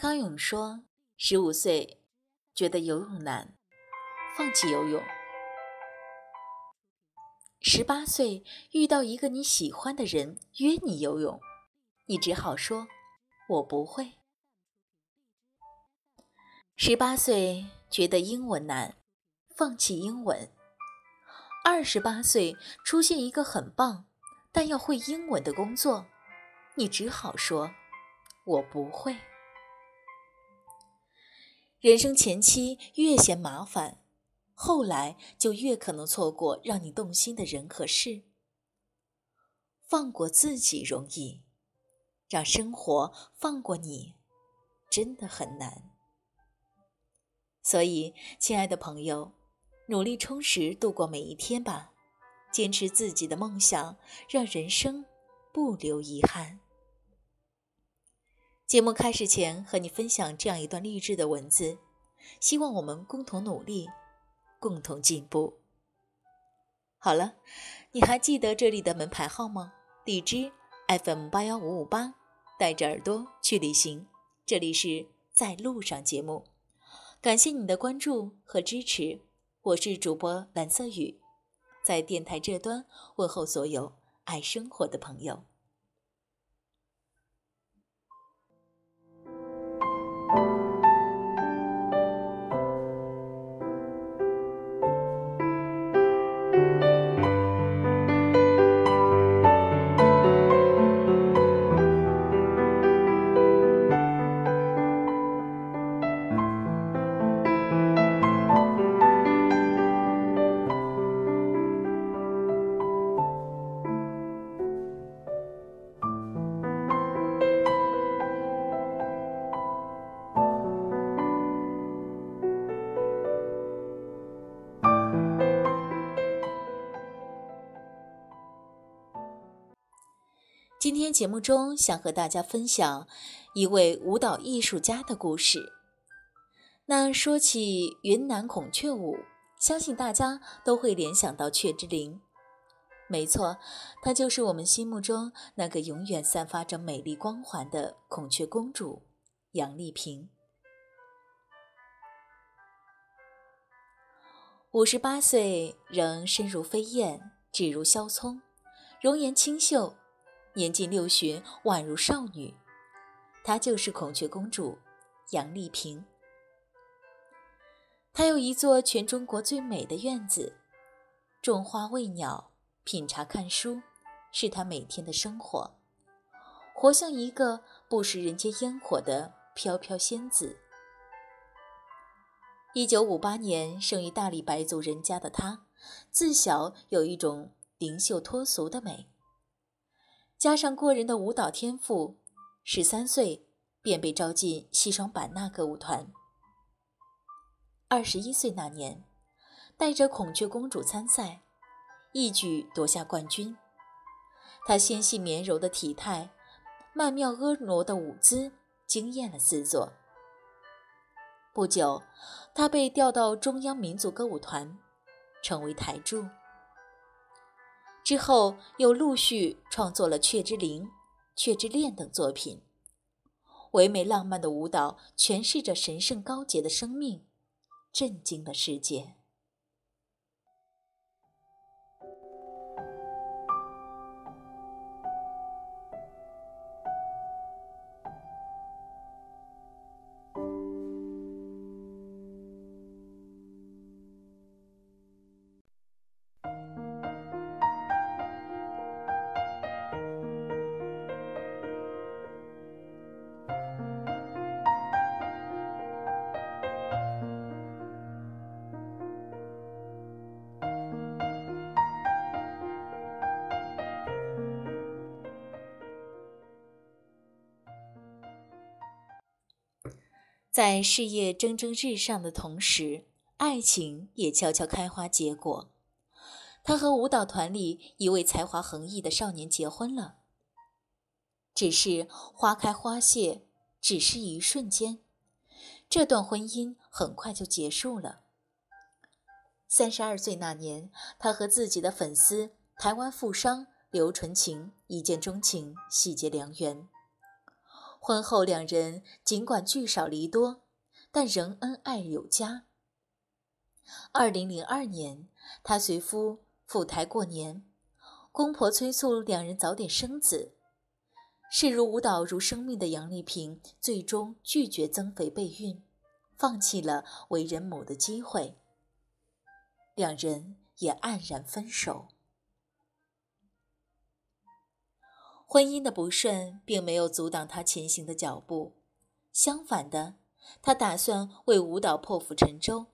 康永说：“十五岁觉得游泳难，放弃游泳；十八岁遇到一个你喜欢的人约你游泳，你只好说‘我不会’；十八岁觉得英文难，放弃英文；二十八岁出现一个很棒但要会英文的工作，你只好说‘我不会’。”人生前期越嫌麻烦，后来就越可能错过让你动心的人和事。放过自己容易，让生活放过你，真的很难。所以，亲爱的朋友，努力充实度过每一天吧，坚持自己的梦想，让人生不留遗憾。节目开始前，和你分享这样一段励志的文字，希望我们共同努力，共同进步。好了，你还记得这里的门牌号吗？荔枝 FM 八幺五五八，带着耳朵去旅行。这里是在路上节目，感谢你的关注和支持。我是主播蓝色雨，在电台这端问候所有爱生活的朋友。节目中想和大家分享一位舞蹈艺术家的故事。那说起云南孔雀舞，相信大家都会联想到雀之灵。没错，她就是我们心目中那个永远散发着美丽光环的孔雀公主杨丽萍。五十八岁仍身如飞燕，指如削葱，容颜清秀。年近六旬，宛如少女，她就是孔雀公主杨丽萍。她有一座全中国最美的院子，种花喂鸟，品茶看书，是她每天的生活，活像一个不食人间烟火的飘飘仙子。一九五八年生于大理白族人家的她，自小有一种灵秀脱俗的美。加上过人的舞蹈天赋，十三岁便被招进西双版纳歌舞团。二十一岁那年，带着孔雀公主参赛，一举夺下冠军。她纤细绵柔的体态，曼妙婀娜的舞姿，惊艳了四座。不久，她被调到中央民族歌舞团，成为台柱。之后又陆续创作了《雀之灵》《雀之恋》等作品，唯美浪漫的舞蹈诠释着神圣高洁的生命，震惊了世界。在事业蒸蒸日上的同时，爱情也悄悄开花结果。他和舞蹈团里一位才华横溢的少年结婚了。只是花开花谢，只是一瞬间，这段婚姻很快就结束了。三十二岁那年，他和自己的粉丝台湾富商刘纯情一见钟情，喜结良缘。婚后两人尽管聚少离多，但仍恩爱有加。二零零二年，他随夫赴台过年，公婆催促两人早点生子。视如舞蹈如生命的杨丽萍，最终拒绝增肥备孕，放弃了为人母的机会。两人也黯然分手。婚姻的不顺并没有阻挡他前行的脚步，相反的，他打算为舞蹈破釜沉舟。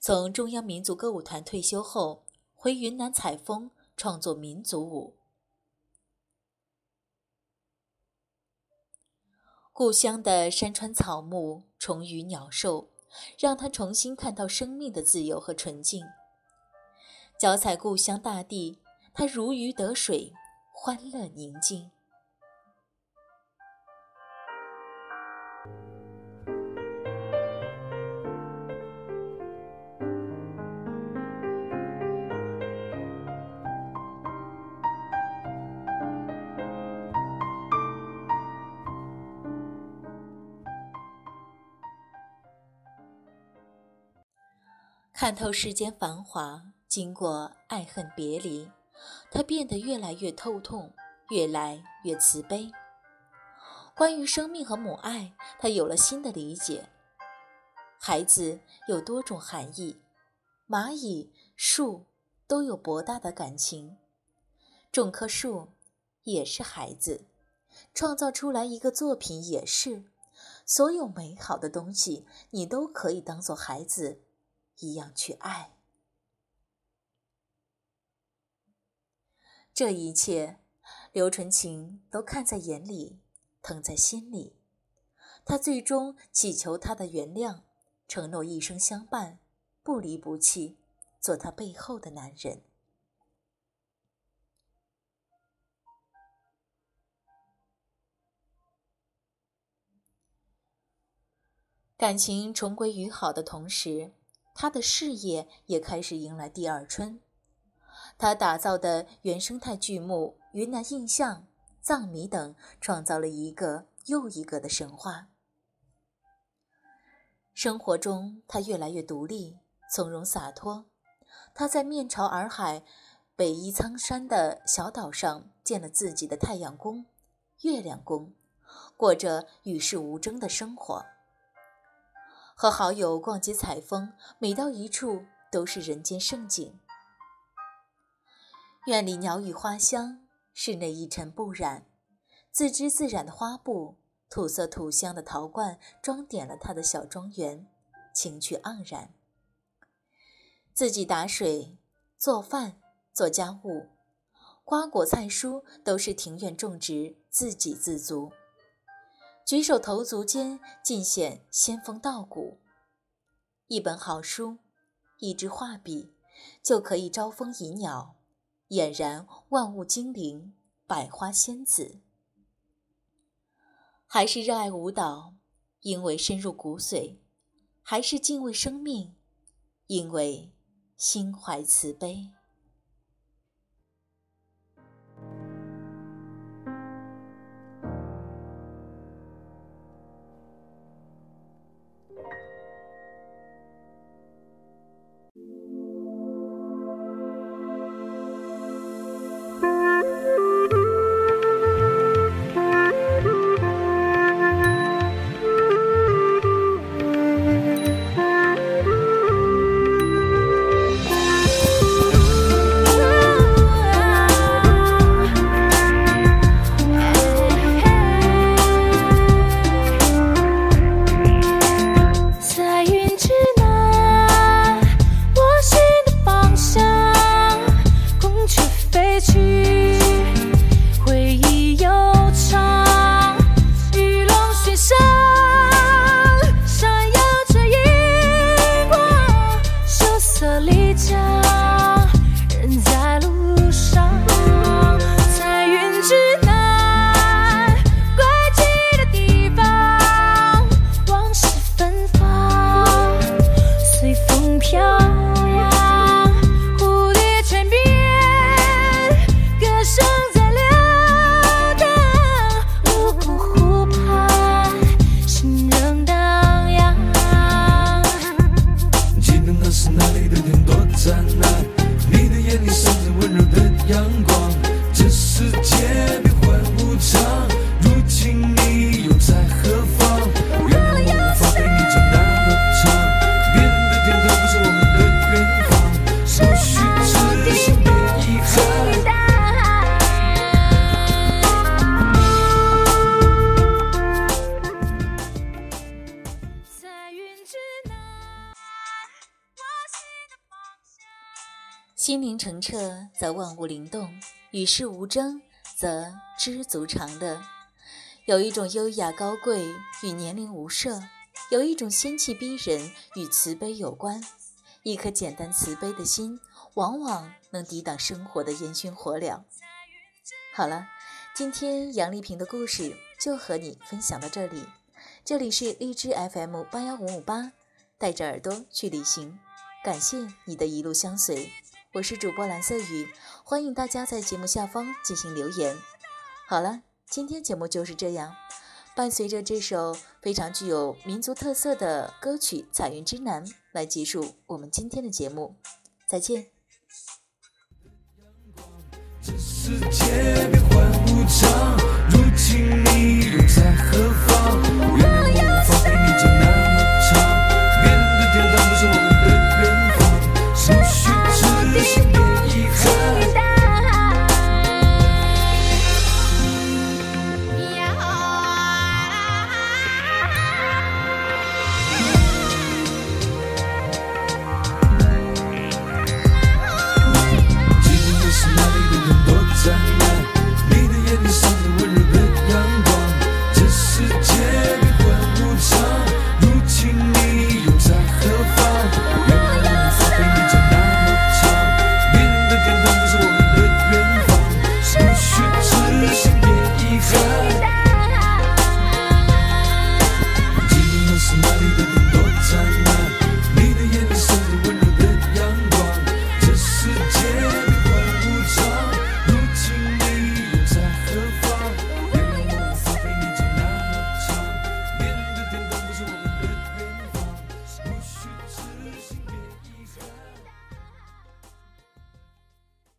从中央民族歌舞团退休后，回云南采风，创作民族舞。故乡的山川草木、虫鱼鸟兽，让他重新看到生命的自由和纯净。脚踩故乡大地，他如鱼得水，欢乐宁静。看透世间繁华，经过爱恨别离，他变得越来越透痛，越来越慈悲。关于生命和母爱，他有了新的理解。孩子有多种含义，蚂蚁、树都有博大的感情。种棵树也是孩子，创造出来一个作品也是。所有美好的东西，你都可以当做孩子。一样去爱，这一切，刘纯情都看在眼里，疼在心里。他最终祈求他的原谅，承诺一生相伴，不离不弃，做他背后的男人。感情重归于好的同时。他的事业也开始迎来第二春，他打造的原生态剧目《云南印象》《藏米》等，创造了一个又一个的神话。生活中，他越来越独立、从容洒脱。他在面朝洱海、北依苍山的小岛上建了自己的太阳宫、月亮宫，过着与世无争的生活。和好友逛街采风，每到一处都是人间盛景。院里鸟语花香，室内一尘不染，自知自染的花布，土色土香的陶罐，装点了他的小庄园，情趣盎然。自己打水、做饭、做家务，瓜果菜蔬都是庭院种植，自给自足。举手投足间尽显仙风道骨。一本好书，一支画笔，就可以招蜂引鸟，俨然万物精灵，百花仙子。还是热爱舞蹈，因为深入骨髓；还是敬畏生命，因为心怀慈悲。阳光。心灵澄澈则万物灵动，与世无争则知足常乐。有一种优雅高贵与年龄无涉，有一种仙气逼人与慈悲有关。一颗简单慈悲的心，往往能抵挡生活的烟熏火燎。好了，今天杨丽萍的故事就和你分享到这里。这里是荔枝 FM 八幺五五八，带着耳朵去旅行。感谢你的一路相随。我是主播蓝色雨，欢迎大家在节目下方进行留言。好了，今天节目就是这样。伴随着这首非常具有民族特色的歌曲《彩云之南》，来结束我们今天的节目。再见。这世界变幻无常，